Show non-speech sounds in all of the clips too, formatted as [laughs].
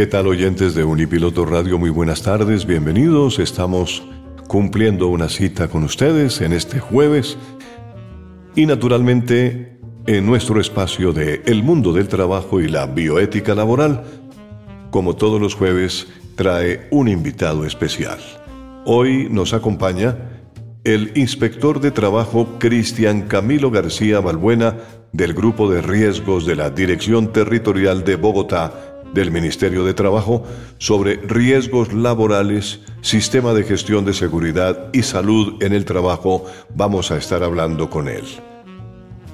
¿Qué tal oyentes de Unipiloto Radio? Muy buenas tardes, bienvenidos. Estamos cumpliendo una cita con ustedes en este jueves y naturalmente en nuestro espacio de El mundo del trabajo y la bioética laboral, como todos los jueves, trae un invitado especial. Hoy nos acompaña el inspector de trabajo Cristian Camilo García Balbuena del Grupo de Riesgos de la Dirección Territorial de Bogotá del Ministerio de Trabajo sobre riesgos laborales, sistema de gestión de seguridad y salud en el trabajo. Vamos a estar hablando con él.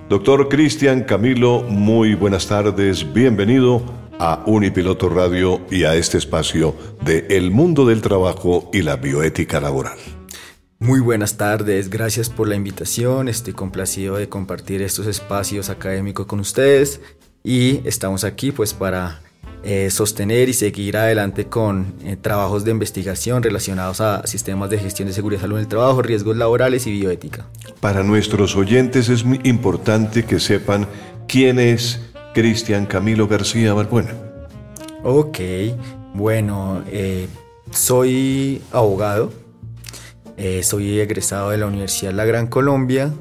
Doctor Cristian Camilo, muy buenas tardes, bienvenido a Unipiloto Radio y a este espacio de El mundo del trabajo y la bioética laboral. Muy buenas tardes, gracias por la invitación, estoy complacido de compartir estos espacios académicos con ustedes y estamos aquí pues para eh, sostener y seguir adelante con eh, trabajos de investigación relacionados a sistemas de gestión de seguridad y salud en el trabajo, riesgos laborales y bioética. Para nuestros oyentes es muy importante que sepan quién es Cristian Camilo García Balbuena. Ok, bueno, eh, soy abogado, soy egresado de la Universidad La Gran Colombia,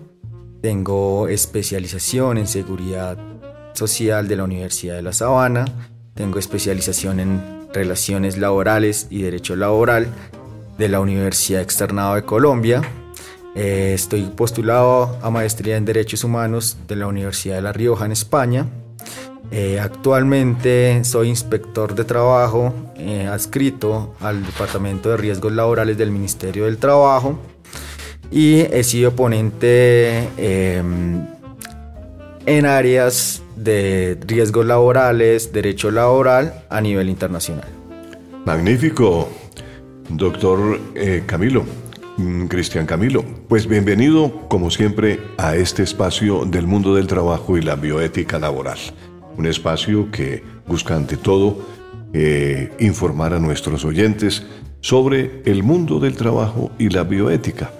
tengo especialización en seguridad social de la Universidad de La Sabana, tengo especialización en relaciones laborales y derecho laboral de la Universidad Externado de Colombia. Eh, estoy postulado a maestría en Derechos Humanos de la Universidad de La Rioja en España. Eh, actualmente soy inspector de trabajo eh, adscrito al Departamento de Riesgos Laborales del Ministerio del Trabajo y he sido ponente em, en áreas de riesgos laborales, derecho laboral a nivel internacional. Magnífico, doctor eh, Camilo, mm, Cristian Camilo. Pues bienvenido, como siempre, a este espacio del mundo del trabajo y la bioética laboral. Un espacio que busca ante todo eh, informar a nuestros oyentes sobre el mundo del trabajo y la bioética.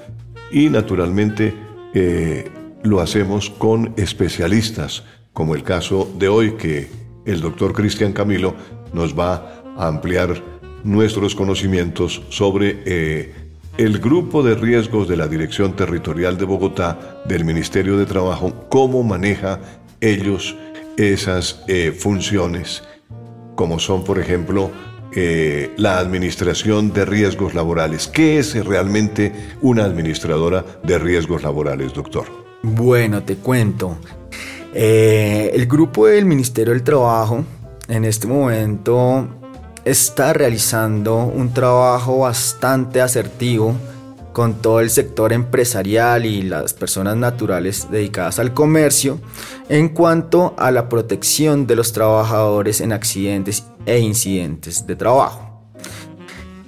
Y naturalmente eh, lo hacemos con especialistas como el caso de hoy que el doctor Cristian Camilo nos va a ampliar nuestros conocimientos sobre eh, el grupo de riesgos de la Dirección Territorial de Bogotá del Ministerio de Trabajo, cómo maneja ellos esas eh, funciones, como son, por ejemplo, eh, la administración de riesgos laborales. ¿Qué es realmente una administradora de riesgos laborales, doctor? Bueno, te cuento. Eh, el grupo del Ministerio del Trabajo en este momento está realizando un trabajo bastante asertivo con todo el sector empresarial y las personas naturales dedicadas al comercio en cuanto a la protección de los trabajadores en accidentes e incidentes de trabajo.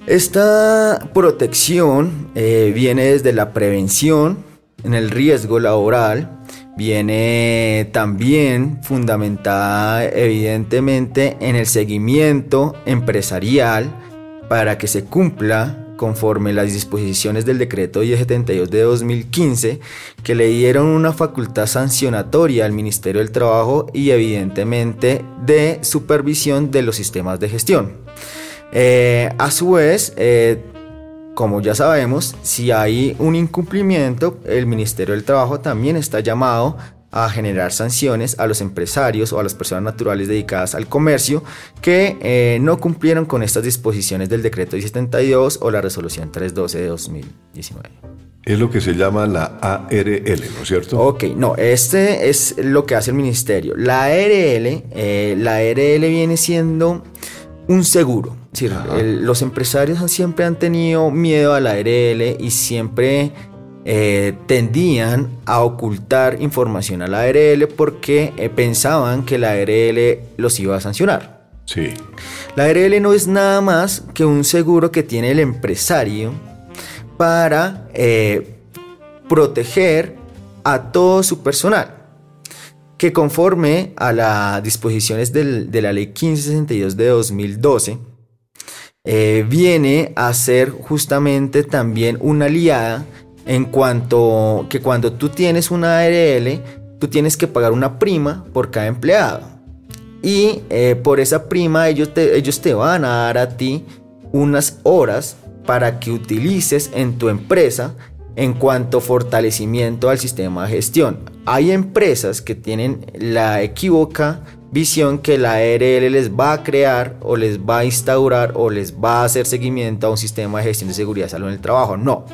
Esta protección eh, viene desde la prevención en el riesgo laboral, viene también fundamentada evidentemente en el seguimiento empresarial para que se cumpla conforme las disposiciones del decreto 1072 de 2015 que le dieron una facultad sancionatoria al Ministerio del Trabajo y evidentemente de supervisión de los sistemas de gestión. Eh, a su vez, eh, como ya sabemos, si hay un incumplimiento, el Ministerio del Trabajo también está llamado a generar sanciones a los empresarios o a las personas naturales dedicadas al comercio que eh, no cumplieron con estas disposiciones del decreto 1072 o la resolución 312 de 2019. Es lo que se llama la ARL, ¿no es cierto? Ok, no, este es lo que hace el ministerio. La ARL, eh, la ARL viene siendo un seguro. Los empresarios siempre han tenido miedo a la ARL y siempre eh, tendían a ocultar información a la ARL porque eh, pensaban que la ARL los iba a sancionar. Sí. La ARL no es nada más que un seguro que tiene el empresario para eh, proteger a todo su personal que conforme a las disposiciones de la ley 1562 de 2012, viene a ser justamente también una aliada en cuanto que cuando tú tienes una ARL, tú tienes que pagar una prima por cada empleado. Y eh, por esa prima ellos te, ellos te van a dar a ti unas horas para que utilices en tu empresa en cuanto fortalecimiento al sistema de gestión. Hay empresas que tienen la equivoca visión que la ARL les va a crear o les va a instaurar o les va a hacer seguimiento a un sistema de gestión de seguridad y salud en el trabajo. No,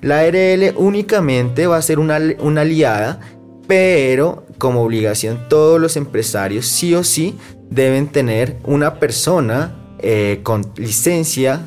la ARL únicamente va a ser una, una aliada, pero como obligación todos los empresarios sí o sí deben tener una persona eh, con licencia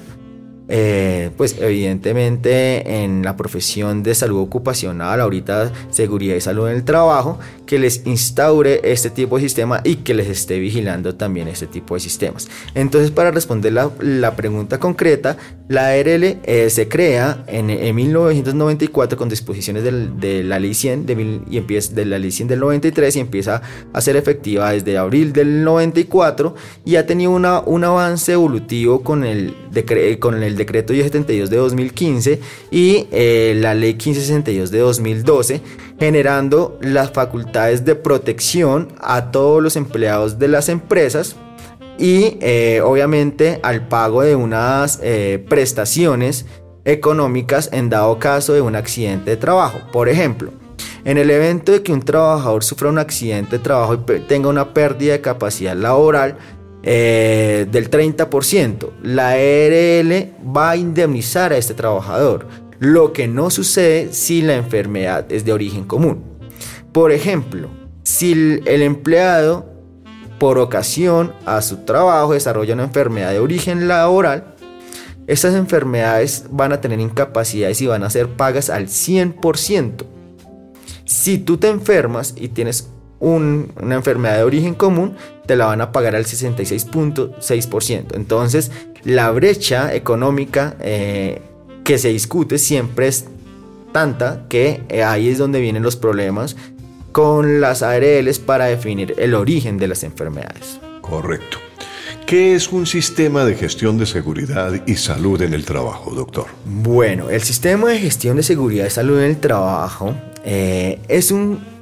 eh, pues evidentemente en la profesión de salud ocupacional, ahorita seguridad y salud en el trabajo, que les instaure este tipo de sistema y que les esté vigilando también este tipo de sistemas. Entonces, para responder la, pregunta concreta, la ARL eh, se crea en, 1994 con disposiciones de la ley 100 de y empieza de la ley 100 del 93 y empieza a ser efectiva desde abril del 94 y ha tenido una, un avance evolutivo con el, con el decreto 1072 de 2015 y eh, la ley 1562 de 2012, generando las facultades de protección a todos los empleados de las empresas y eh, obviamente al pago de unas eh, prestaciones económicas en dado caso de un accidente de trabajo. Por ejemplo, en el evento de que un trabajador sufra un accidente de trabajo y tenga una pérdida de capacidad laboral, eh, del 30%. La ARL va a indemnizar a este trabajador, lo que no sucede si la enfermedad es de origen común. Por ejemplo, si el empleado por ocasión a su trabajo desarrolla una enfermedad de origen laboral, estas enfermedades van a tener incapacidades y van a ser pagas al 100%. Si tú te enfermas y tienes una enfermedad de origen común, te la van a pagar al 66.6%. Entonces, la brecha económica eh, que se discute siempre es tanta que eh, ahí es donde vienen los problemas con las ARLs para definir el origen de las enfermedades. Correcto. ¿Qué es un sistema de gestión de seguridad y salud en el trabajo, doctor? Bueno, el sistema de gestión de seguridad y salud en el trabajo eh, es un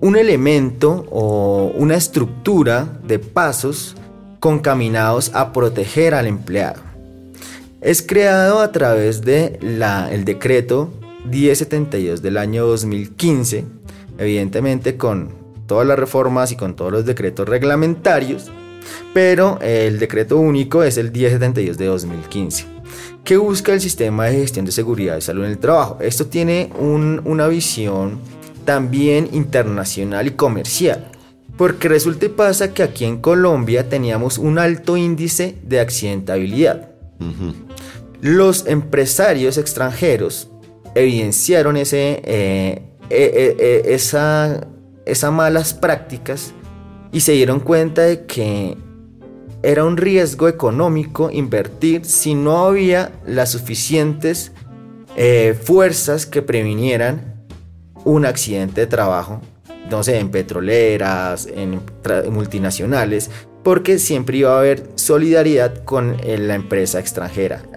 un elemento o una estructura de pasos concaminados a proteger al empleado. Es creado a través del el decreto 1072 del año 2015, evidentemente con todas las reformas y con todos los decretos reglamentarios, pero el decreto único es el 1072 de 2015, que busca el sistema de gestión de seguridad y salud en el trabajo. Esto tiene una visión también internacional y comercial. Porque resulta y pasa que aquí en Colombia teníamos un alto índice de accidentabilidad. Los empresarios extranjeros evidenciaron ese, eh, eh, eh, esa, esas malas prácticas y se dieron cuenta de que era un riesgo económico invertir si no había las suficientes fuerzas que previnieran un accidente de trabajo, no sé, en petroleras, en multinacionales, porque siempre iba a haber solidaridad con la empresa extranjera.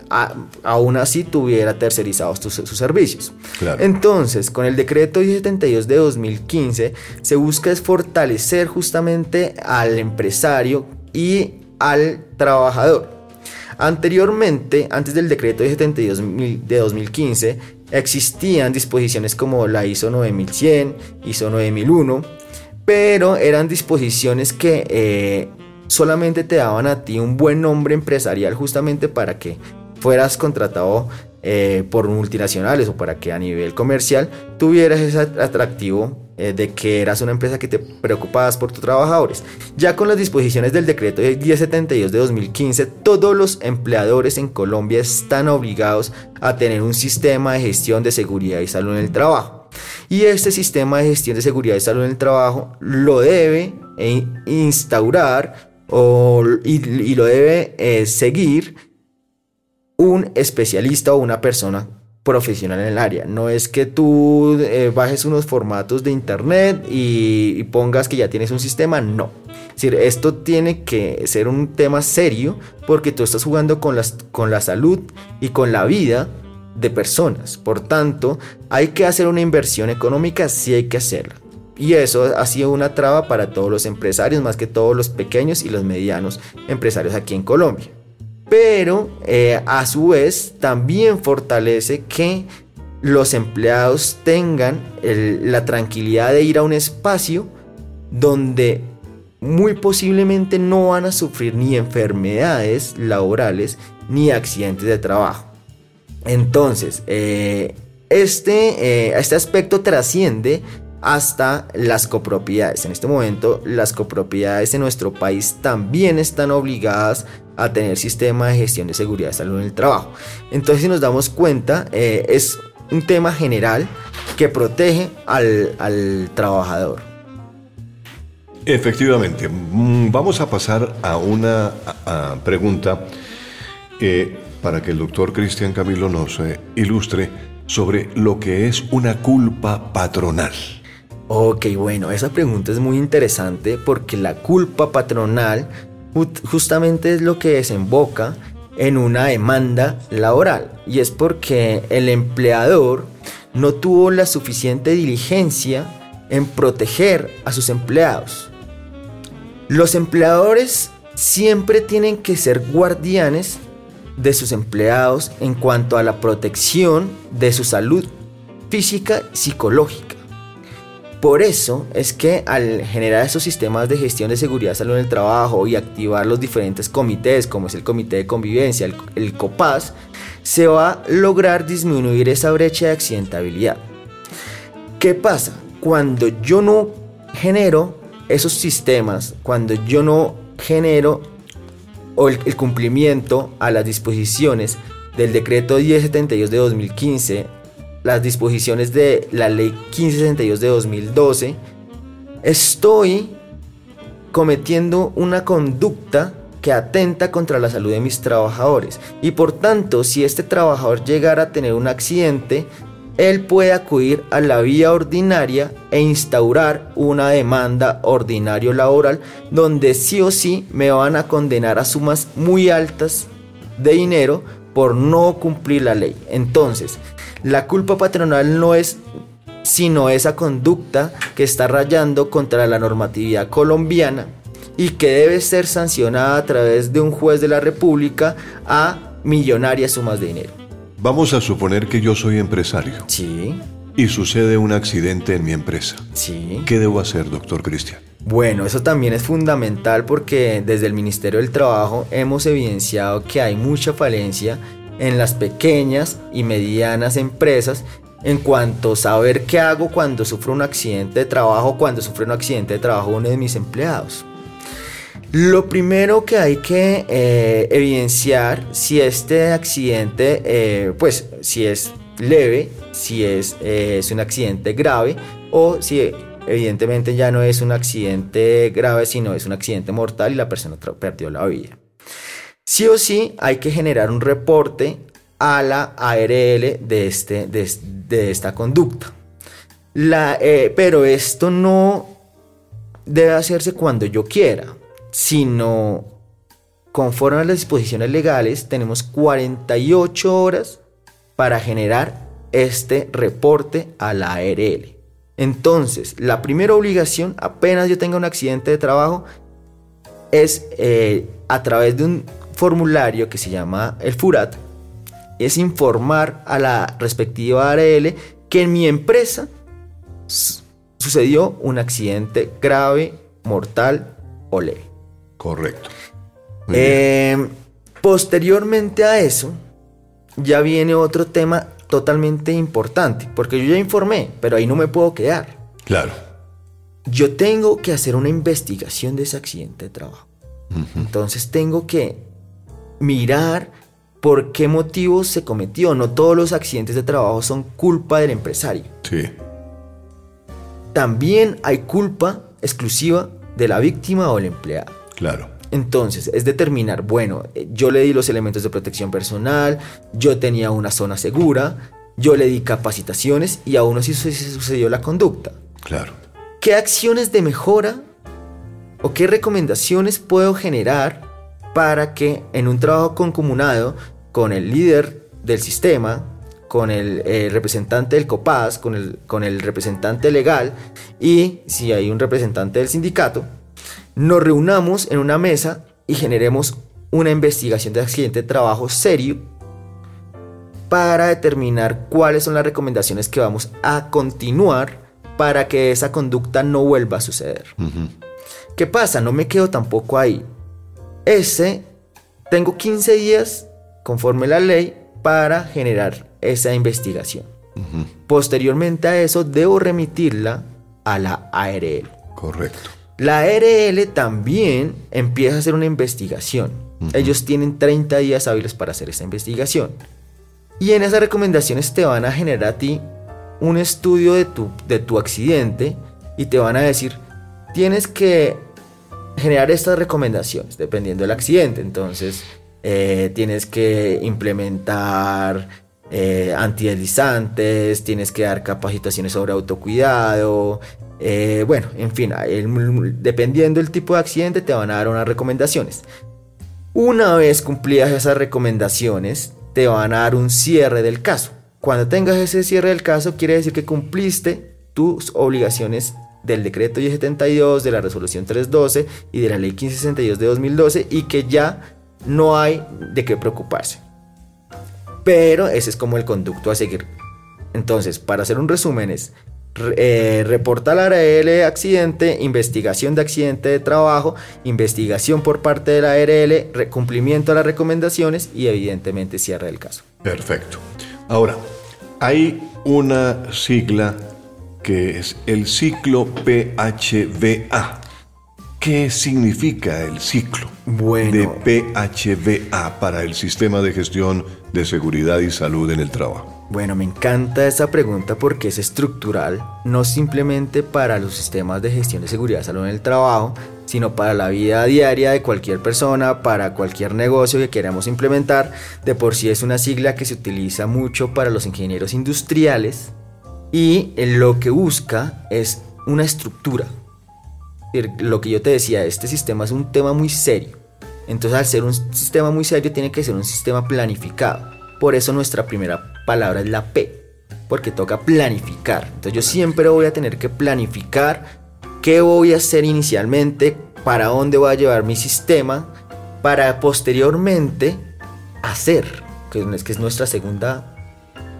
Aún así tuviera tercerizados sus servicios. Entonces, con el decreto 1072 de 2015, se busca es fortalecer justamente al empresario y al trabajador. Anteriormente, antes del decreto 1072 de 2015, existían disposiciones como la ISO 9100, ISO 9001, pero eran disposiciones que eh, solamente te daban a ti un buen nombre empresarial justamente para que fueras contratado eh, por multinacionales o para que a nivel comercial tuvieras ese atractivo eh, de que eras una empresa que te preocupabas por tus trabajadores. Ya con las disposiciones del decreto 1072 de 2015, todos los empleadores en Colombia están obligados a tener un sistema de gestión de seguridad y salud en el trabajo. Y este sistema de gestión de seguridad y salud en el trabajo lo debe eh, instaurar y, lo debe seguir un especialista o una persona profesional en el área. No es que tú eh, bajes unos formatos de internet y, pongas que ya tienes un sistema, no. Es decir, esto tiene que ser un tema serio porque tú estás jugando con, las, con la salud y con la vida de personas. Por tanto, hay que hacer una inversión económica, sí hay que hacerla. Y eso ha sido una traba para todos los empresarios, más que todos los pequeños y los medianos empresarios aquí en Colombia pero eh, a su vez también fortalece que los empleados tengan la tranquilidad de ir a un espacio donde muy posiblemente no van a sufrir ni enfermedades laborales ni accidentes de trabajo. Entonces, eh, este, eh, este aspecto trasciende hasta las copropiedades. En este momento las copropiedades en nuestro país también están obligadas a tener sistema de gestión de seguridad de salud en el trabajo. Entonces si nos damos cuenta eh, es un tema general que protege al, trabajador. Efectivamente, mm, vamos a pasar a una pregunta eh, para que el doctor Cristian Camilo nos eh, ilustre sobre lo que es una culpa patronal. Ok, bueno, esa pregunta es muy interesante porque la culpa patronal justamente es lo que desemboca en una demanda laboral y es porque el empleador no tuvo la suficiente diligencia en proteger a sus empleados. Los empleadores siempre tienen que ser guardianes de sus empleados en cuanto a la protección de su salud física y psicológica. Por eso es que al generar esos sistemas de gestión de seguridad salud en el trabajo y activar los diferentes comités, como es el comité de convivencia, el, el COPAS, se va a lograr disminuir esa brecha de accidentabilidad. ¿Qué pasa? Cuando yo no genero esos sistemas, cuando yo no genero el, cumplimiento a las disposiciones del decreto 1072 de 2015 las disposiciones de la ley 1562 de 2012, estoy cometiendo una conducta que atenta contra la salud de mis trabajadores. Y por tanto, si este trabajador llegara a tener un accidente, él puede acudir a la vía ordinaria e instaurar una demanda ordinario laboral donde sí o sí me van a condenar a sumas muy altas de dinero por no cumplir la ley. Entonces, la culpa patronal no es sino esa conducta que está rayando contra la normatividad colombiana y que debe ser sancionada a través de un juez de la República a millonarias sumas de dinero. Vamos a suponer que yo soy empresario. Sí. Y sucede un accidente en mi empresa. Sí. ¿Qué debo hacer, doctor Cristian? Bueno, eso también es fundamental porque desde el Ministerio del Trabajo hemos evidenciado que hay mucha falencia en las pequeñas y medianas empresas en cuanto a saber qué hago cuando sufro un accidente de trabajo, cuando sufre un accidente de trabajo uno de mis empleados. Lo primero que hay que eh, evidenciar si este accidente, eh, pues si es leve, si es, eh, es un accidente grave o si evidentemente ya no es un accidente grave, sino es un accidente mortal y la persona perdió la vida. Sí o sí hay que generar un reporte a la ARL de, este, de, esta conducta. Eh, pero esto no debe hacerse cuando yo quiera, sino conforme a las disposiciones legales tenemos 48 horas para generar este reporte a la ARL. Entonces, la primera obligación, apenas yo tenga un accidente de trabajo, es eh, a través de un formulario que se llama el FURAT, es informar a la respectiva ARL que en mi empresa sucedió un accidente grave, mortal o leve. Correcto. Eh, posteriormente a eso, ya viene otro tema totalmente importante, porque yo ya informé, pero ahí no me puedo quedar. Claro. Yo tengo que hacer una investigación de ese accidente de trabajo. Entonces tengo que mirar por qué motivos se cometió. No todos los accidentes de trabajo son culpa del empresario. Sí. También hay culpa exclusiva de la víctima o el empleado. Claro. Entonces, es determinar, bueno, eh, yo le di los elementos de protección personal, yo tenía una zona segura, yo le di capacitaciones y aún así sucedió la conducta. Claro. ¿Qué acciones de mejora o qué recomendaciones puedo generar para que en un trabajo concomunado con el líder del sistema, con el eh, representante del COPAS, con el, con el representante legal y si hay un representante del sindicato, nos reunamos en una mesa y generemos una investigación de accidente de trabajo serio para determinar cuáles son las recomendaciones que vamos a continuar para que esa conducta no vuelva a suceder. ¿Qué pasa? No me quedo tampoco ahí. Ese, tengo 15 días conforme la ley para generar esa investigación. Posteriormente a eso, debo remitirla a la ARL. Correcto. La ARL también empieza a hacer una investigación. Ellos tienen 30 días hábiles para hacer esa investigación. Y en esas recomendaciones te van a generar a ti un estudio de tu, de tu accidente y te van a decir, tienes que generar estas recomendaciones dependiendo del accidente. Entonces, eh, tienes que implementar eh, antideslizantes, tienes que dar capacitaciones sobre autocuidado. Eh, bueno, en fin, dependiendo del tipo de accidente te van a dar unas recomendaciones. Una vez cumplidas esas recomendaciones, te van a dar un cierre del caso. Cuando tengas ese cierre del caso, quiere decir que cumpliste tus obligaciones del decreto 1072, de la resolución 312 y de la ley 1562 de 2012 y que ya no hay de qué preocuparse. Pero ese es como el conducto a seguir. Entonces, para hacer un resumen es, eh, reporta la ARL accidente, investigación de accidente de trabajo, investigación por parte de la ARL, cumplimiento de las recomendaciones y evidentemente cierre del caso. Perfecto. Ahora, hay una sigla que es el ciclo PHVA. ¿Qué significa el ciclo de PHVA para el sistema de gestión de seguridad y salud en el trabajo? Bueno, me encanta esa pregunta porque es estructural, no simplemente para los sistemas de gestión de seguridad y salud en el trabajo, sino para la vida diaria de cualquier persona, para cualquier negocio que queramos implementar. De por sí es una sigla que se utiliza mucho para los ingenieros industriales y lo que busca es una estructura, lo que yo te decía, este sistema es un tema muy serio. Entonces al ser un sistema muy serio tiene que ser un sistema planificado. Por eso nuestra primera palabra es la P, porque toca planificar. Entonces yo siempre voy a tener que planificar qué voy a hacer inicialmente, para dónde voy a llevar mi sistema, para posteriormente hacer, que es, nuestra segunda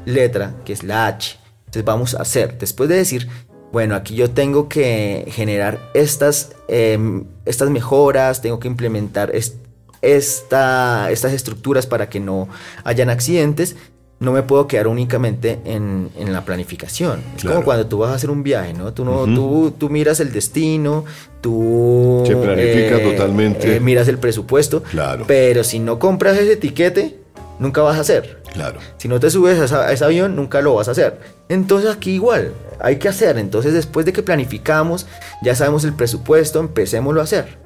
letra, que es la H. Entonces vamos a hacer. Después de decir, bueno, aquí yo tengo que generar estas, em, estas mejoras, tengo que implementar esta, estas estructuras para que no hayan accidentes. No me puedo quedar únicamente en, la planificación. Es como cuando tú vas a hacer un viaje, ¿no? Tú, no, tú, miras el destino, tú... Se planifica eh, totalmente. Eh, miras el presupuesto. Claro. Pero si no compras ese etiquete, nunca vas a hacer. Claro. Si no te subes a, ese avión, nunca lo vas a hacer. Entonces aquí igual, hay que hacer. Entonces después de que planificamos, ya sabemos el presupuesto, empecémoslo a hacer.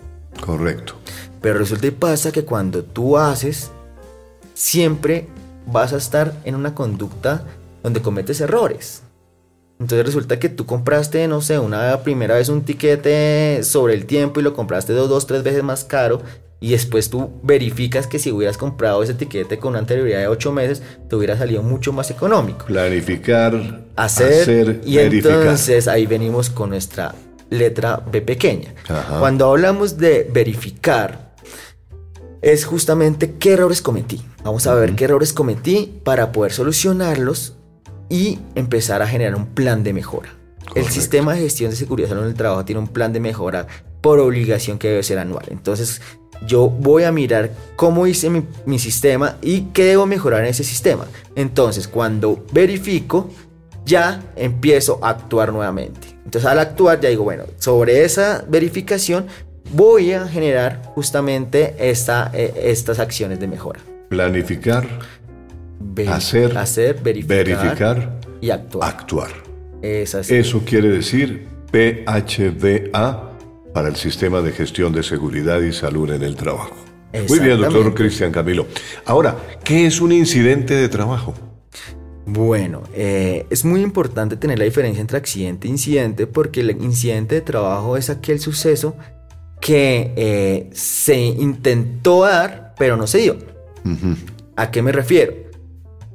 Correcto. Pero resulta y pasa que cuando tú haces, siempre vas a estar en una conducta donde cometes errores. Entonces resulta que tú compraste, no sé, una primera vez un tiquete sobre el tiempo y lo compraste dos, dos, tres veces más caro y después tú verificas que si hubieras comprado ese tiquete con una anterioridad de 8 meses, te hubiera salido mucho más económico. Planificar, hacer, y entonces ahí venimos con nuestra letra B pequeña. Cuando hablamos de verificar, es justamente qué errores cometí. Vamos a ver qué errores cometí para poder solucionarlos y empezar a generar un plan de mejora. El sistema de gestión de seguridad en el trabajo tiene un plan de mejora por obligación que debe ser anual. Entonces, yo voy a mirar cómo hice mi, mi, sistema y qué debo mejorar en ese sistema. Entonces, cuando verifico, ya empiezo a actuar nuevamente. Entonces, al actuar, ya digo, bueno, sobre esa verificación voy a generar justamente esta, eh, estas acciones de mejora. Planificar, hacer, hacer verificar, verificar, y actuar. actuar. Eso quiere decir PHDA para el Sistema de Gestión de Seguridad y Salud en el Trabajo. Muy bien, doctor Cristian Camilo. Ahora, ¿qué es un incidente de trabajo? Bueno, eh, es muy importante tener la diferencia entre accidente e incidente porque el incidente de trabajo es aquel suceso que eh, se intentó dar, pero no se dio. ¿A qué me refiero?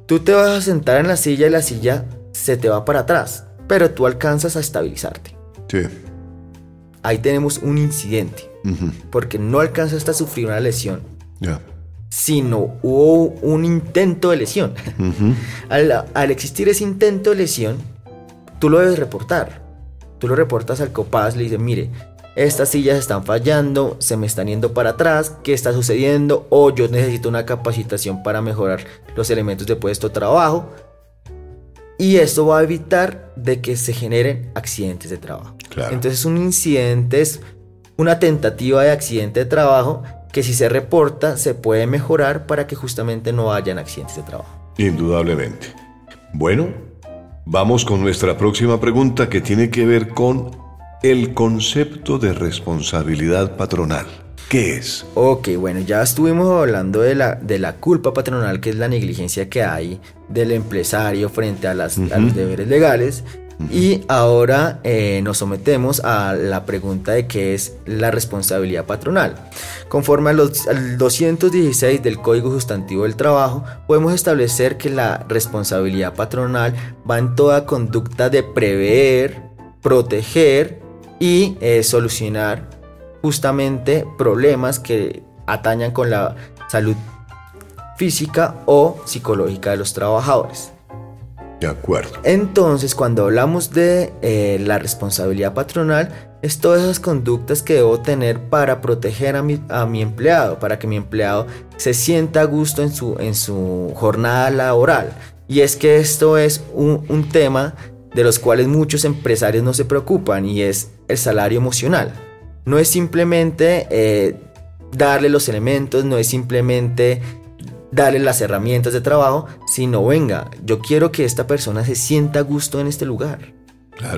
Tú te vas a sentar en la silla y la silla se te va para atrás, pero tú alcanzas a estabilizarte. Sí. Ahí tenemos un incidente, porque no alcanzaste a sufrir una lesión. Sino hubo un intento de lesión. al, al existir ese intento de lesión, tú lo debes reportar. Tú lo reportas al COPAS, le dices, mire, estas sillas están fallando, se me están yendo para atrás, ¿qué está sucediendo? O yo necesito una capacitación para mejorar los elementos de puesto trabajo. Y esto va a evitar de que se generen accidentes de trabajo. Entonces un incidente es una tentativa de accidente de trabajo que si se reporta se puede mejorar para que justamente no hayan accidentes de trabajo. Indudablemente. Bueno, vamos con nuestra próxima pregunta que tiene que ver con el concepto de responsabilidad patronal. ¿Qué es? Ok, bueno, ya estuvimos hablando de la, de la culpa patronal, que es la negligencia que hay del empresario frente a, las, los deberes legales. Y ahora eh, nos sometemos a la pregunta de qué es la responsabilidad patronal. Conforme al 216 del Código Sustantivo del Trabajo, podemos establecer que la responsabilidad patronal va en toda conducta de prever, proteger y eh, solucionar justamente problemas que atañan con la salud física o psicológica de los trabajadores. De acuerdo. Entonces, cuando hablamos de eh, la responsabilidad patronal, es todas esas conductas que debo tener para proteger a mi, a mi empleado, para que mi empleado se sienta a gusto en su, en su jornada laboral. Y es que esto es un, un tema de los cuales muchos empresarios no se preocupan y es el salario emocional. No es simplemente eh, darle los elementos, no es simplemente darle las herramientas de trabajo, sino venga, yo quiero que esta persona se sienta a gusto en este lugar.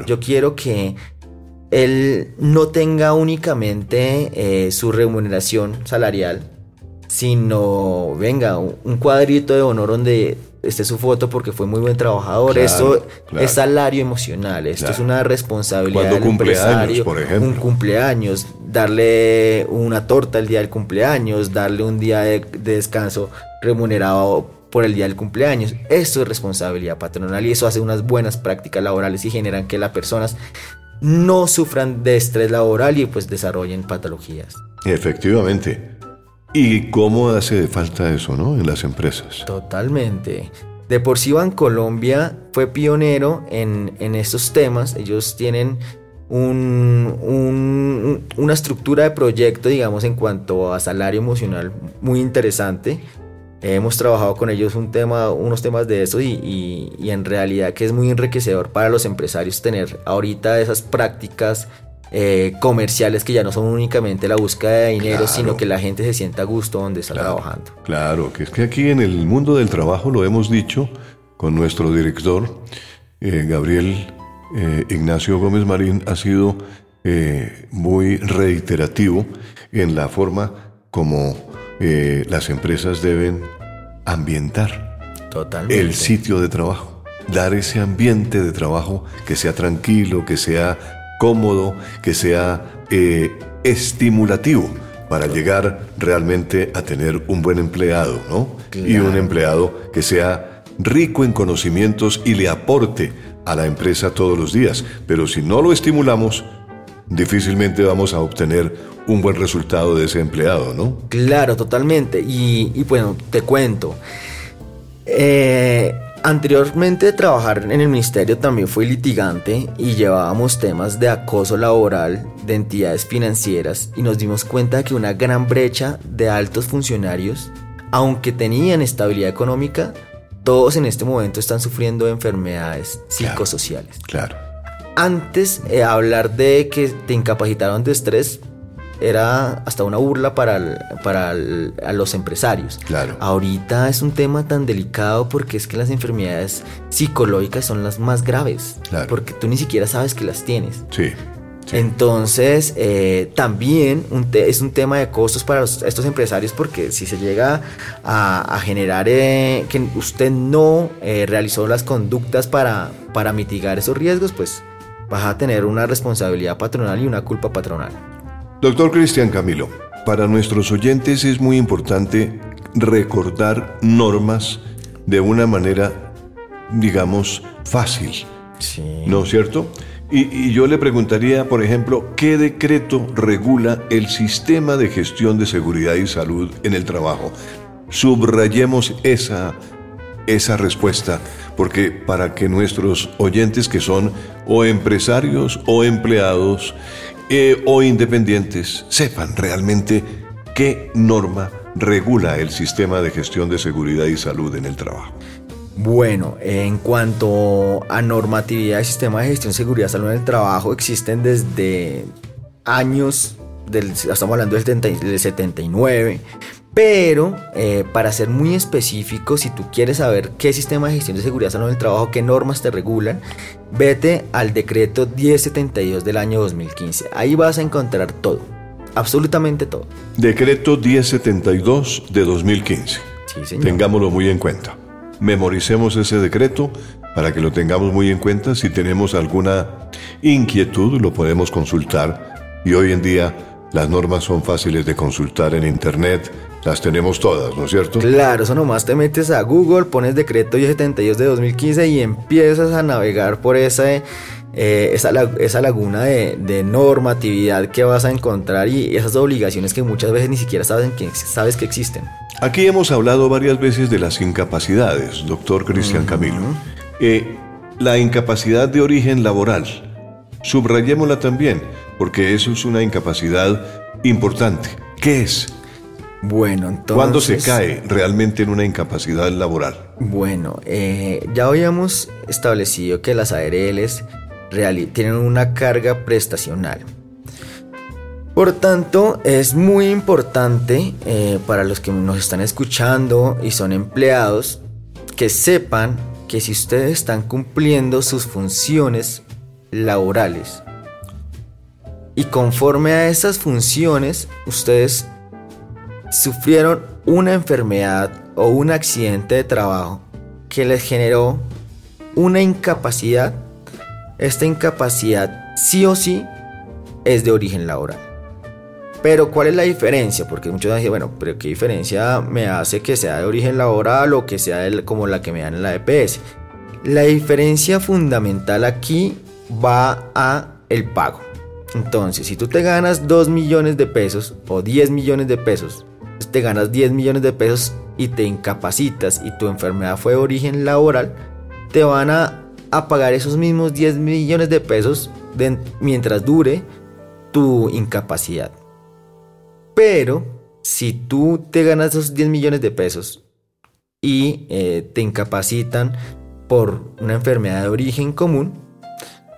Yo quiero que él no tenga únicamente eh, su remuneración salarial, sino venga, un cuadrito de honor donde esté su foto porque fue muy buen trabajador. esto es salario emocional, esto es una responsabilidad del empresario. Por ejemplo. Un cumpleaños, darle una torta el día del cumpleaños, darle un día de, descanso remunerado por el día del cumpleaños. Esto es responsabilidad patronal y eso hace unas buenas prácticas laborales y generan que las personas no sufran de estrés laboral y pues desarrollen patologías. Efectivamente. ¿Y cómo hace falta eso, no? En las empresas. Totalmente. De por sí Colombia fue pionero en, estos temas. Ellos tienen un, una estructura de proyecto, digamos, en cuanto a salario emocional muy interesante. Hemos trabajado con ellos un tema, unos temas de eso y, y en realidad que es muy enriquecedor para los empresarios tener ahorita esas prácticas eh, comerciales que ya no son únicamente la búsqueda de dinero, sino que la gente se sienta a gusto donde está trabajando. Claro, que es que aquí en el mundo del trabajo lo hemos dicho con nuestro director, eh, Gabriel eh, Ignacio Gómez Marín, ha sido muy reiterativo en la forma como las empresas deben ambientar el sitio de trabajo, dar ese ambiente de trabajo que sea tranquilo, que sea cómodo, que sea eh, estimulativo para llegar realmente a tener un buen empleado, ¿no? Y un empleado que sea rico en conocimientos y le aporte a la empresa todos los días. Pero si no lo estimulamos, difícilmente vamos a obtener un buen resultado de ese empleado, ¿no? Claro, totalmente. Y, bueno, te cuento. Eh, anteriormente de trabajar en el ministerio también fui litigante y llevábamos temas de acoso laboral de entidades financieras y nos dimos cuenta de que una gran brecha de altos funcionarios, aunque tenían estabilidad económica, todos en este momento están sufriendo enfermedades psicosociales. Claro. Antes, eh, hablar de que te incapacitaron de estrés era hasta una burla para, para los empresarios. Claro. Ahorita es un tema tan delicado porque es que las enfermedades psicológicas son las más graves. Claro. Porque tú ni siquiera sabes que las tienes. Sí. Entonces, eh, también es un tema de costos para estos empresarios porque si se llega a, generar eh, que usted no eh, realizó las conductas para, para mitigar esos riesgos, pues vas a tener una responsabilidad patronal y una culpa patronal. Doctor Cristian Camilo, para nuestros oyentes es muy importante recordar normas de una manera, digamos, fácil. Sí. ¿No es cierto? Y, yo le preguntaría, por ejemplo, ¿qué decreto regula el sistema de gestión de seguridad y salud en el trabajo? Subrayemos esa, esa respuesta, porque para que nuestros oyentes que son o empresarios o empleados eh, o independientes sepan realmente qué norma regula el sistema de gestión de seguridad y salud en el trabajo. Bueno, en cuanto a normatividad y sistema de gestión seguridad y salud en el trabajo, existen desde años, del, estamos hablando del, 79, pero eh, para ser muy específico, si tú quieres saber qué sistema de gestión de seguridad salud en el trabajo, qué normas te regulan, vete al decreto 1072 del año 2015. Ahí vas a encontrar todo, absolutamente todo. Decreto 1072 de 2015. Sí, señor. Tengámoslo muy en cuenta memoricemos ese decreto para que lo tengamos muy en cuenta. Si tenemos alguna inquietud, lo podemos consultar. Y hoy en día las normas son fáciles de consultar en Internet. Las tenemos todas, ¿no es cierto? Claro, eso nomás te metes a Google, pones decreto 72 de 2015 y empiezas a navegar por esa, eh, esa, esa, laguna de, normatividad que vas a encontrar y esas obligaciones que muchas veces ni siquiera saben que, sabes que existen. Aquí hemos hablado varias veces de las incapacidades, doctor Cristian Camilo. Eh, la incapacidad de origen laboral, subrayémosla también, porque eso es una incapacidad importante. ¿Qué es? Bueno, entonces... ¿Cuándo se cae realmente en una incapacidad laboral? Bueno, eh, ya habíamos establecido que las ARLs tienen una carga prestacional. Por tanto, es muy importante eh, para los que nos están escuchando y son empleados que sepan que si ustedes están cumpliendo sus funciones laborales y conforme a esas funciones ustedes sufrieron una enfermedad o un accidente de trabajo que les generó una incapacidad, esta incapacidad sí o sí es de origen laboral. Pero ¿cuál es la diferencia? Porque muchos dicen, bueno, pero ¿qué diferencia me hace que sea de origen laboral o que sea como la que me dan en la EPS? La diferencia fundamental aquí va a el pago. Entonces, si tú te ganas 2 millones de pesos o 10 millones de pesos, te ganas 10 millones de pesos y te incapacitas y tu enfermedad fue de origen laboral, te van a, pagar esos mismos 10 millones de pesos mientras dure tu incapacidad. Pero si tú te ganas esos 10 millones de pesos y eh, te incapacitan por una enfermedad de origen común,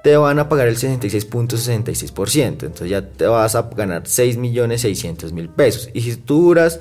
te van a pagar el 66.66%. Entonces ya te vas a ganar 6.600.000 pesos. Y si tú duras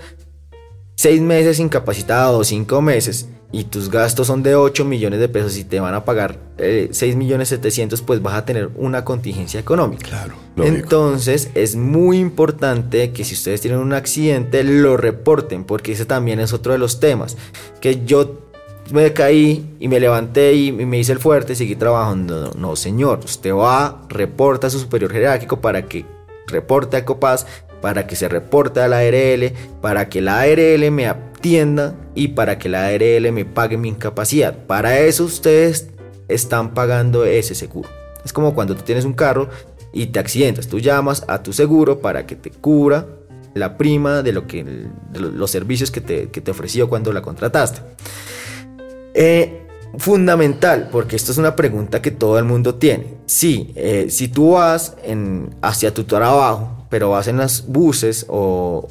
6 meses incapacitado o 5 meses y tus gastos son de 8 millones de pesos y te van a pagar eh, 6 millones 700, pues vas a tener una contingencia económica. Claro. Entonces es muy importante que si ustedes tienen un accidente lo reporten, porque ese también es otro de los temas. Que yo me caí y me levanté y me hice el fuerte y seguí trabajando. No, señor, usted va, reporta a su superior jerárquico para que reporte a COPAS, para que se reporte a la ARL, para que la ARL me atienda y para que la ARL me pague mi incapacidad. Para eso ustedes están pagando ese seguro. Es como cuando tú tienes un carro y te accidentas. Tú llamas a tu seguro para que te cubra la prima de, lo que, los servicios que te, que te ofreció cuando la contrataste. Eh, fundamental, porque esto es una pregunta que todo el mundo tiene. Sí, eh, si tú vas hacia tu trabajo, pero vas en los buses o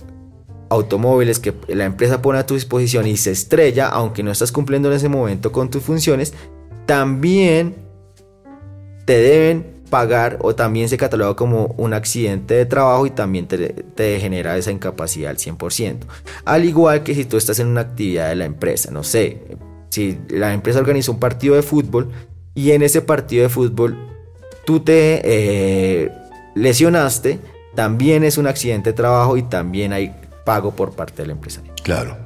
automóviles que la empresa pone a tu disposición y se estrella, aunque no estás cumpliendo en ese momento con tus funciones, también te deben pagar o también se cataloga como un accidente de trabajo y también te, te, genera esa incapacidad al 100%. Al igual que si tú estás en una actividad de la empresa, no sé, si la empresa organiza un partido de fútbol y en ese partido de fútbol tú te eh, lesionaste, también es un accidente de trabajo y también hay pago por parte del empresario. Claro.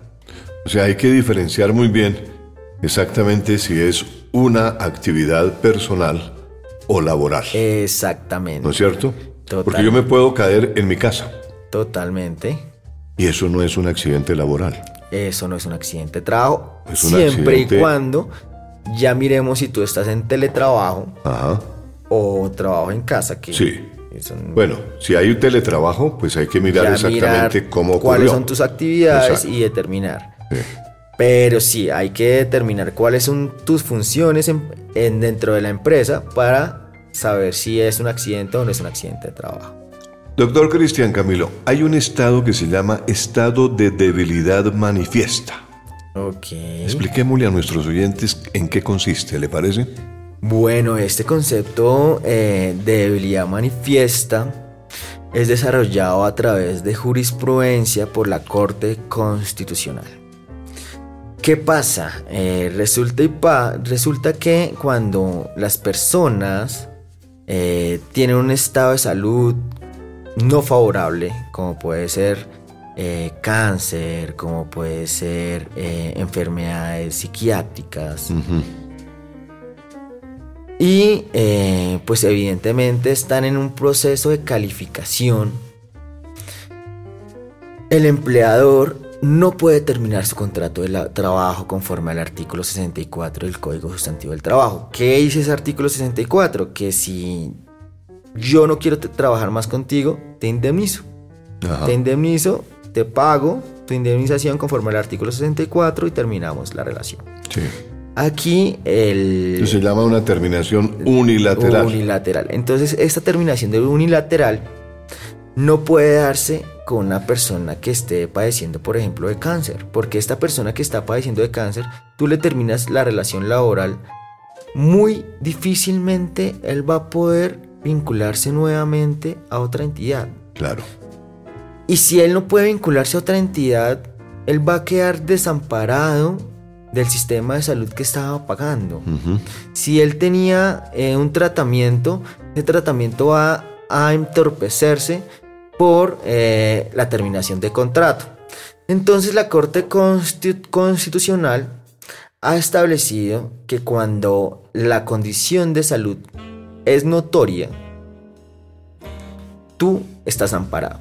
O sea, hay que diferenciar muy bien exactamente si es una actividad personal o laboral. Exactamente. ¿No es cierto? Porque yo me puedo caer en mi casa. Totalmente. Y eso no es un accidente laboral. Eso no es un accidente de trabajo. siempre y cuando ya miremos si tú estás en teletrabajo o trabajo en casa. Que sí. Bueno, si hay un teletrabajo, pues hay que mirar exactamente cómo ocurrió. cuáles son tus actividades y determinar. Pero sí, hay que determinar cuáles son tus funciones en, dentro de la empresa para saber si es un accidente o no es un accidente de trabajo. Doctor Cristian Camilo, hay un estado que se llama estado de debilidad manifiesta. Ok. Expliquémosle a nuestros oyentes en qué consiste, ¿le parece? Bueno, este concepto eh, de debilidad manifiesta es desarrollado a través de jurisprudencia por la Corte Constitucional. ¿Qué pasa? Eh, resulta, y resulta que cuando las personas eh, tienen un estado de salud no favorable, como puede ser eh, cáncer, como puede ser eh, enfermedades psiquiátricas. Y eh, pues evidentemente están en un proceso de calificación. El empleador no puede terminar su contrato de trabajo conforme al artículo 64 del Código Sustantivo del Trabajo. ¿Qué dice ese artículo 64? Que si yo no quiero trabajar más contigo, te indemnizo. Te indemnizo, te pago tu indemnización conforme al artículo 64 y terminamos la relación. Sí. Aquí el... se llama una terminación unilateral. Unilateral. Entonces, esta terminación de unilateral no puede darse con una persona que esté padeciendo, por ejemplo, de cáncer. Porque esta persona que está padeciendo de cáncer, tú le terminas la relación laboral, muy difícilmente él va a poder vincularse nuevamente a otra entidad. Claro. Y si él no puede vincularse a otra entidad, él va a quedar desamparado del sistema de salud que estaba pagando. Si él tenía eh, un tratamiento, ese tratamiento va a entorpecerse por eh, la terminación de contrato. Entonces la Corte Constitucional ha establecido que cuando la condición de salud es notoria, tú estás amparado.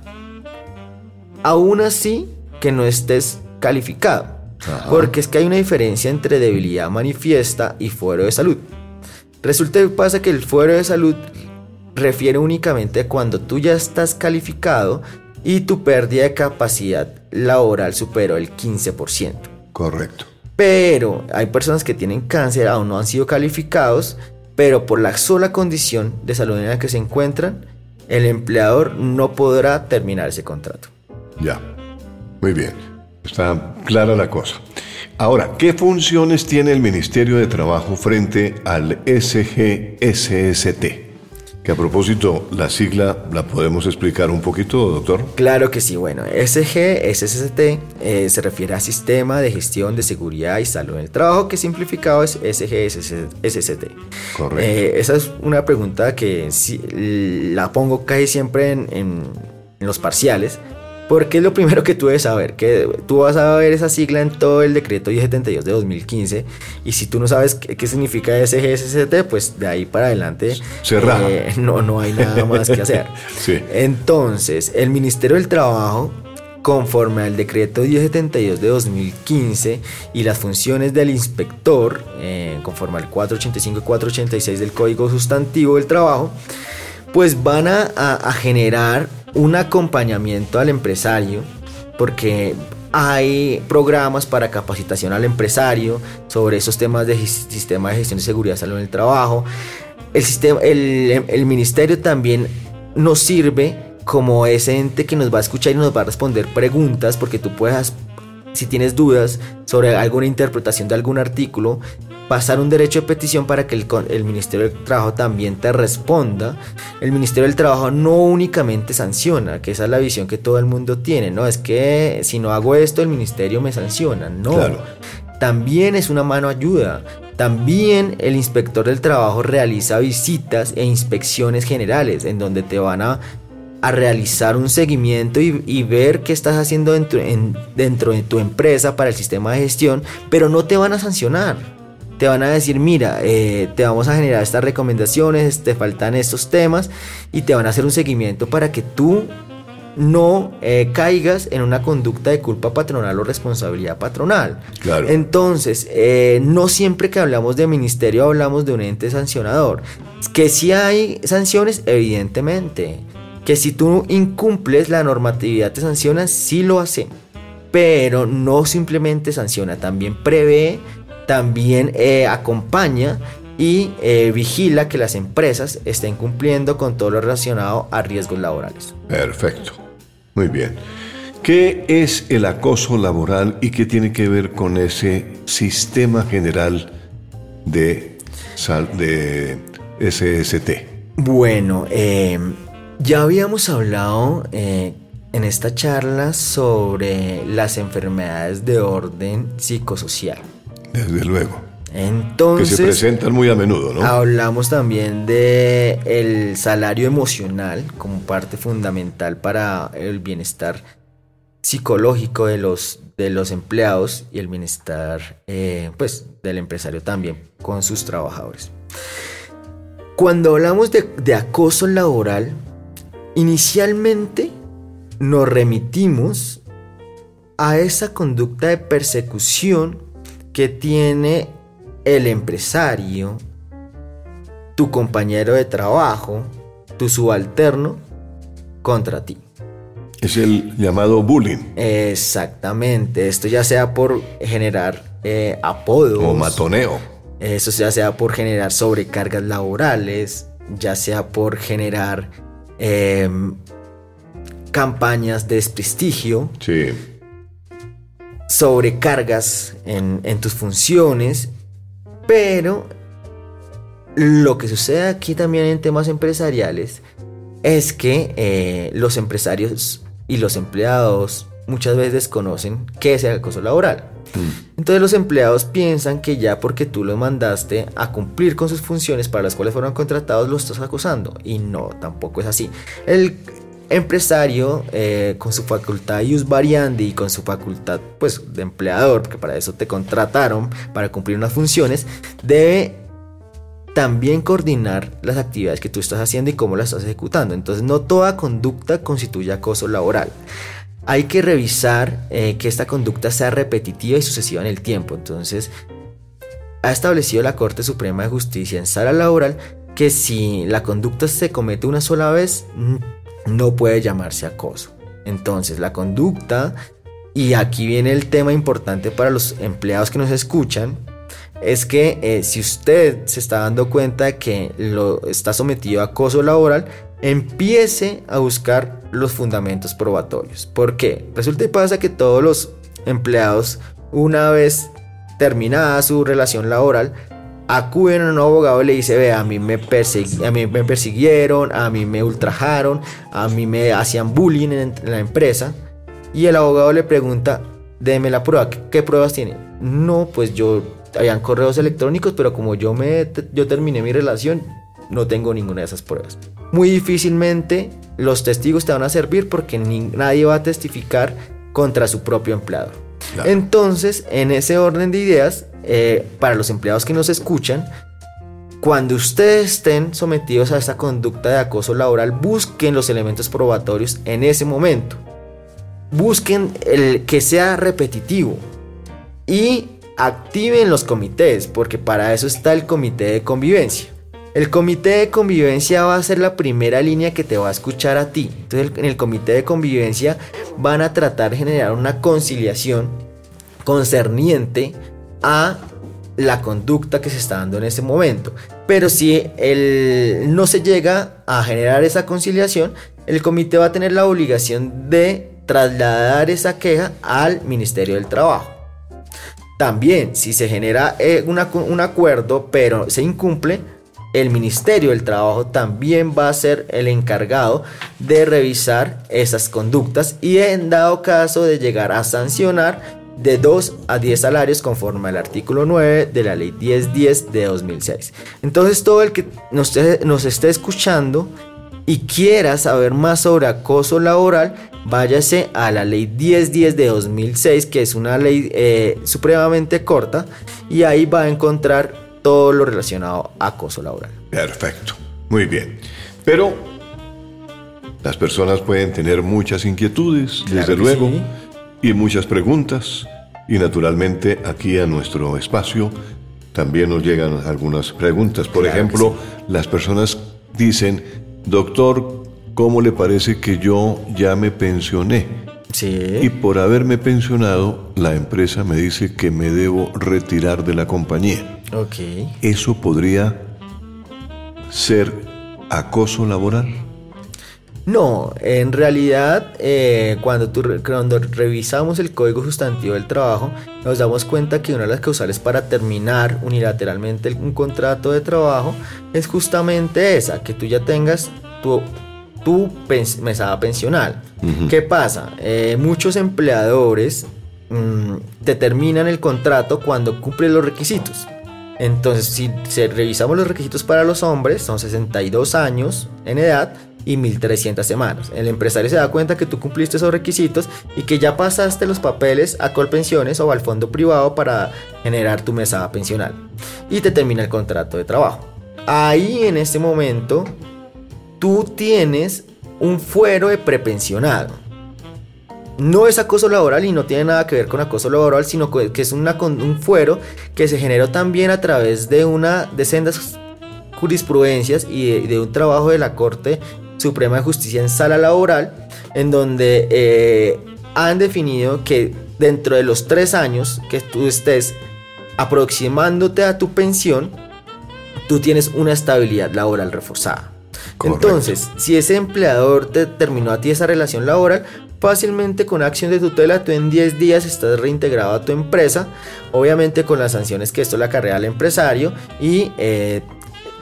Aún así que no estés calificado. Porque es que hay una diferencia entre debilidad manifiesta y fuero de salud. Resulta que pasa que el fuero de salud refiere únicamente a cuando tú ya estás calificado y tu pérdida de capacidad laboral superó el 15%. Correcto. Pero hay personas que tienen cáncer, aún no han sido calificados pero por la sola condición de salud en la que se encuentran, el empleador no podrá terminar ese contrato. Ya, muy bien, está clara la cosa. Ahora, ¿qué funciones tiene el Ministerio de Trabajo frente al SGSST? Que a propósito, la sigla la podemos explicar un poquito, doctor. Claro que sí. Bueno, SGSST eh, se refiere a Sistema de Gestión de Seguridad y Salud en el Trabajo, que simplificado es SGSST. Correcto. Eh, esa es una pregunta que la pongo casi siempre en, en los parciales porque es lo primero que tú debes saber, que tú vas a ver esa sigla en todo el decreto 1072 de 2015 y si tú no sabes qué, significa SGSST, pues de ahí para adelante eh, no, no hay nada más que hacer. [laughs] Entonces, el Ministerio del Trabajo conforme al decreto 1072 de 2015 y las funciones del inspector, eh, conforme al 485 y 486 del Código Sustantivo del Trabajo, pues van a, a generar un acompañamiento al empresario, porque hay programas para capacitación al empresario sobre esos temas de sistema de gestión de seguridad salud en el trabajo. El, sistema, el, el ministerio también nos sirve como ese ente que nos va a escuchar y nos va a responder preguntas porque tú puedes si tienes dudas sobre alguna interpretación de algún artículo, pasar un derecho de petición para que el, el, Ministerio del Trabajo también te responda. El Ministerio del Trabajo no únicamente sanciona, que esa es la visión que todo el mundo tiene, no es que si no hago esto el Ministerio me sanciona, no. También es una mano ayuda. También el inspector del trabajo realiza visitas e inspecciones generales en donde te van a, a realizar un seguimiento y, ver qué estás haciendo dentro, dentro de tu empresa para el sistema de gestión, pero no te van a sancionar te van a decir, mira, eh, te vamos a generar estas recomendaciones, te faltan estos temas y te van a hacer un seguimiento para que tú no eh, caigas en una conducta de culpa patronal o responsabilidad patronal. Claro. Entonces, eh, no siempre que hablamos de ministerio hablamos de un ente sancionador. Que si hay sanciones, evidentemente. Que si tú incumples la normatividad te sanciona, sí lo hace. Pero no simplemente sanciona, también prevé también eh, acompaña y eh, vigila que las empresas estén cumpliendo con todo lo relacionado a riesgos laborales. Perfecto. Muy bien. ¿Qué es el acoso laboral y qué tiene que ver con ese sistema general de, de SST? Bueno, em, ya habíamos hablado eh, en esta charla sobre las enfermedades de orden psicosocial. Desde luego. Entonces, que se presentan muy a menudo, ¿no? Hablamos también de el salario emocional como parte fundamental para el bienestar psicológico de los, de los empleados y el bienestar eh, pues, del empresario también con sus trabajadores. Cuando hablamos de, de acoso laboral, inicialmente nos remitimos a esa conducta de persecución que tiene el empresario, tu compañero de trabajo, tu subalterno contra ti. Es el llamado bullying. Exactamente. Esto ya sea por generar eh, apodos. O matoneo. Eso ya sea por generar sobrecargas laborales, ya sea por generar em, campañas de desprestigio. Sí sobrecargas en, tus funciones, pero lo que sucede aquí también en temas empresariales es que eh, los empresarios y los empleados muchas veces desconocen qué es el acoso laboral. Mm. Entonces los empleados piensan que ya porque tú los mandaste a cumplir con sus funciones para las cuales fueron contratados, los estás acosando. Y no, tampoco es así. El, empresario eh, con su facultad de variandi y con su facultad pues de empleador, porque para eso te contrataron para cumplir unas funciones, debe también coordinar las actividades que tú estás haciendo y cómo las estás ejecutando. Entonces no toda conducta constituye acoso laboral. Hay que revisar eh, que esta conducta sea repetitiva y sucesiva en el tiempo. Entonces ha establecido la Corte Suprema de Justicia en sala laboral que si la conducta se comete una sola vez, no puede llamarse acoso. Entonces, la conducta, y aquí viene el tema importante para los empleados que nos escuchan, es que eh, si usted se está dando cuenta de que lo está sometido a acoso laboral, empiece a buscar los fundamentos probatorios. ¿Por qué? Resulta y pasa que todos los empleados, una vez terminada su relación laboral, acuden a un abogado y le dice, ve, a mí, me a mí me persiguieron, a mí me ultrajaron, a mí me hacían bullying en la empresa. Y el abogado le pregunta, déme la prueba, ¿qué, pruebas tiene? No, pues yo, habían correos electrónicos, pero como yo, me, yo terminé mi relación, no tengo ninguna de esas pruebas. Muy difícilmente los testigos te van a servir porque nadie va a testificar contra su propio empleador. Entonces, en ese orden de ideas, eh, para los empleados que nos escuchan, cuando ustedes estén sometidos a esta conducta de acoso laboral, busquen los elementos probatorios en ese momento. Busquen el que sea repetitivo y activen los comités, porque para eso está el comité de convivencia. El comité de convivencia va a ser la primera línea que te va a escuchar a ti. Entonces en el comité de convivencia van a tratar de generar una conciliación concerniente a la conducta que se está dando en ese momento. Pero si el, no se llega a generar esa conciliación, el comité va a tener la obligación de trasladar esa queja al Ministerio del Trabajo. También, si se genera eh, un acuerdo pero se incumple, el Ministerio del Trabajo también va a ser el encargado de revisar esas conductas y en dado caso de llegar a sancionar de 2 a 10 salarios conforme al artículo 9 de la ley 1010 de 2006. Entonces todo el que nos, nos esté escuchando y quiera saber más sobre acoso laboral, váyase a la ley 1010 de 2006, que es una ley eh, supremamente corta, y ahí va a encontrar todo lo relacionado a acoso laboral. Perfecto, muy bien. Pero las personas pueden tener muchas inquietudes, desde luego, y muchas preguntas, y naturalmente aquí a nuestro espacio también nos llegan algunas preguntas. Por ejemplo, las personas dicen, doctor, ¿cómo le parece que yo ya me pensioné? Sí. Y por haberme pensionado, la empresa me dice que me debo retirar de la compañía. Ok. ¿Eso podría ser acoso laboral? No, en realidad eh, cuando, cuando revisamos el Código Sustantivo del Trabajo nos damos cuenta que una de las causales para terminar unilateralmente un contrato de trabajo es justamente esa, que tú ya tengas tu tu mesada pensional. ¿Qué pasa? Eh, muchos empleadores mm, determinan el contrato cuando cumple los requisitos. Entonces, si, revisamos los requisitos para los hombres, son 62 años en edad y 1300 semanas. El empresario se da cuenta que tú cumpliste esos requisitos y que ya pasaste los papeles a Colpensiones o al fondo privado para generar tu mesada pensional. Y te termina el contrato de trabajo. Ahí en este momento tú tienes un fuero de prepensionado. No es acoso laboral y no tiene nada que ver con acoso laboral, sino que es un fuero que se generó también a través de una de sendas jurisprudencias y de, un trabajo de la Corte Suprema de Justicia en sala laboral, en donde eh, han definido que dentro de los tres años que tú estés aproximándote a tu pensión, tú tienes una estabilidad laboral reforzada. Entonces, si ese empleador te terminó a ti esa relación laboral, fácilmente con acción de tutela tú en 10 días estás reintegrado a tu empresa, obviamente con las sanciones que esto le acarrea al empresario y eh,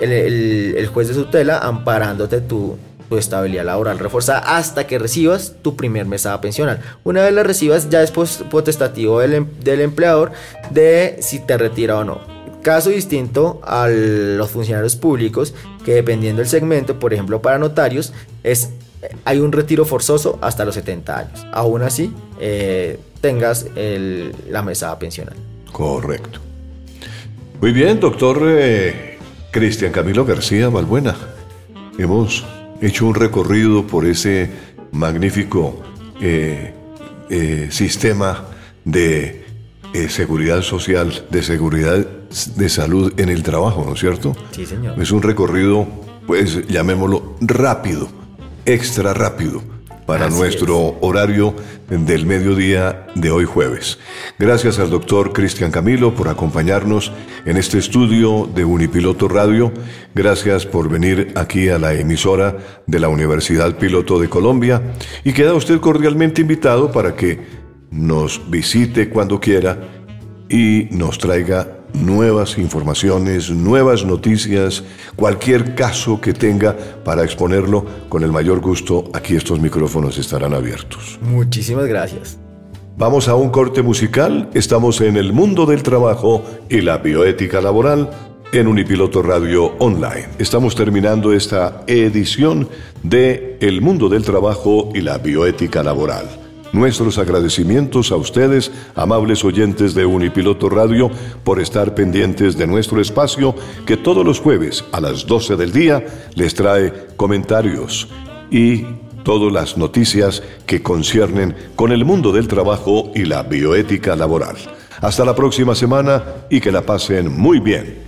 el, juez de tutela amparándote tu, tu estabilidad laboral reforzada hasta que recibas tu primer mesada pensional. Una vez la recibas ya es potestativo del, em, del empleador de si te retira o no. Caso distinto a los funcionarios públicos que dependiendo del segmento, por ejemplo para notarios, es, hay un retiro forzoso hasta los 70 años. Aún así, eh, tengas la mesada pensional. Correcto. Muy bien, doctor eh, Cristian Camilo García Balbuena. Hemos hecho un recorrido por ese magnífico eh, sistema de seguridad social, de seguridad de salud en el trabajo, ¿no es cierto? Sí, señor. Es un recorrido, pues llamémoslo rápido, extra rápido, para nuestro horario del mediodía de hoy jueves. Gracias al doctor Cristian Camilo por acompañarnos en este estudio de Unipiloto Radio. Gracias por venir aquí a la emisora de la Universidad Piloto de Colombia y queda usted cordialmente invitado para que nos visite cuando quiera y nos traiga nuevas informaciones, nuevas noticias, cualquier caso que tenga para exponerlo, con el mayor gusto aquí estos micrófonos estarán abiertos. Muchísimas gracias. Vamos a un corte musical, estamos en el mundo del trabajo y la bioética laboral en Unipiloto Radio Online. Estamos terminando esta edición de El mundo del trabajo y la bioética laboral. Nuestros agradecimientos a ustedes, amables oyentes de Unipiloto Radio, por estar pendientes de nuestro espacio que todos los jueves a las 12 del día les trae comentarios y todas las noticias que conciernen con el mundo del trabajo y la bioética laboral. Hasta la próxima semana y que la pasen muy bien.